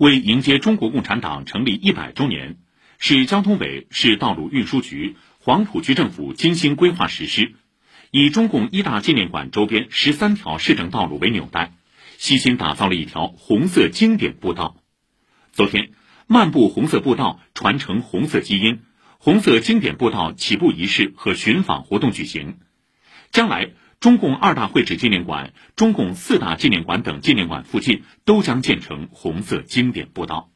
为迎接中国共产党成立一百周年，市交通委、市道路运输局、黄埔区政府精心规划实施，以中共一大纪念馆周边十三条市政道路为纽带，悉心打造了一条红色经典步道。昨天，漫步红色步道，传承红色基因，红色经典步道起步仪式和寻访活动举行。将来，中共二大会址纪念馆、中共四大纪念馆等纪念馆附近都将建成红色经典步道。